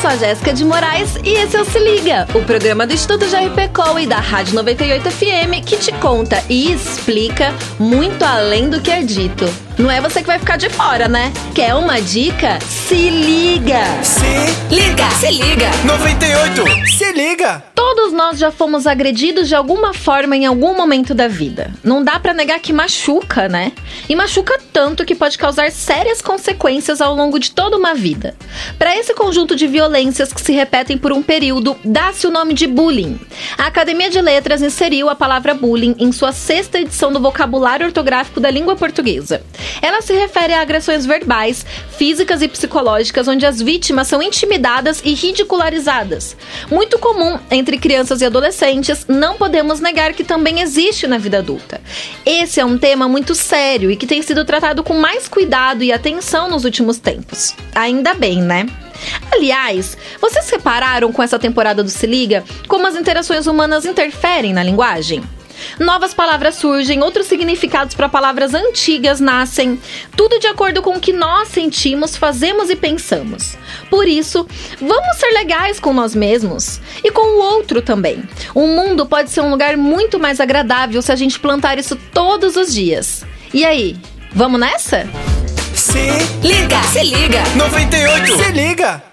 sou a Jéssica de Moraes e esse é o Se Liga, o programa do Instituto JRPCOL e da Rádio 98 FM que te conta e explica muito além do que é dito. Não é você que vai ficar de fora, né? Quer uma dica? Se liga! Se liga, se liga. 98, se liga. Todos nós já fomos agredidos de alguma forma em algum momento da vida. Não dá para negar que machuca, né? E machuca tanto que pode causar sérias consequências ao longo de toda uma vida. Para esse conjunto de violências que se repetem por um período, dá-se o nome de bullying. A Academia de Letras inseriu a palavra bullying em sua sexta edição do vocabulário ortográfico da língua portuguesa. Ela se refere a agressões verbais, físicas e psicológicas onde as vítimas são intimidadas e ridicularizadas. Muito comum entre crianças e adolescentes, não podemos negar que também existe na vida adulta. Esse é um tema muito sério e que tem sido tratado com mais cuidado e atenção nos últimos tempos. Ainda bem, né? Aliás, vocês repararam com essa temporada do Se Liga como as interações humanas interferem na linguagem? Novas palavras surgem, outros significados para palavras antigas nascem, tudo de acordo com o que nós sentimos, fazemos e pensamos. Por isso, vamos ser legais com nós mesmos e com o outro também. O mundo pode ser um lugar muito mais agradável se a gente plantar isso todos os dias. E aí, vamos nessa? Se liga, se liga. 98, se liga.